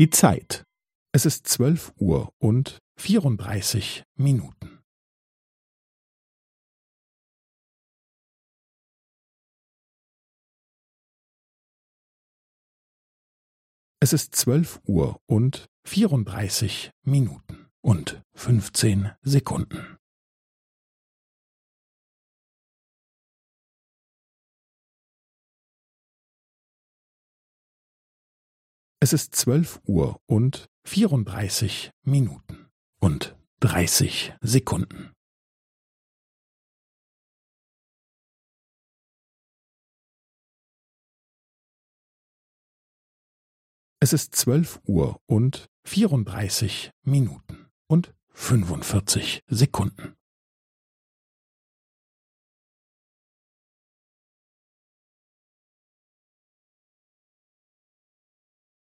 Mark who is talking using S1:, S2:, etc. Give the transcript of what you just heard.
S1: Die Zeit. Es ist zwölf Uhr und vierunddreißig Minuten. Es ist zwölf Uhr und vierunddreißig Minuten und fünfzehn Sekunden. Es ist zwölf Uhr und vierunddreißig Minuten und dreißig Sekunden. Es ist zwölf Uhr und vierunddreißig Minuten und fünfundvierzig Sekunden.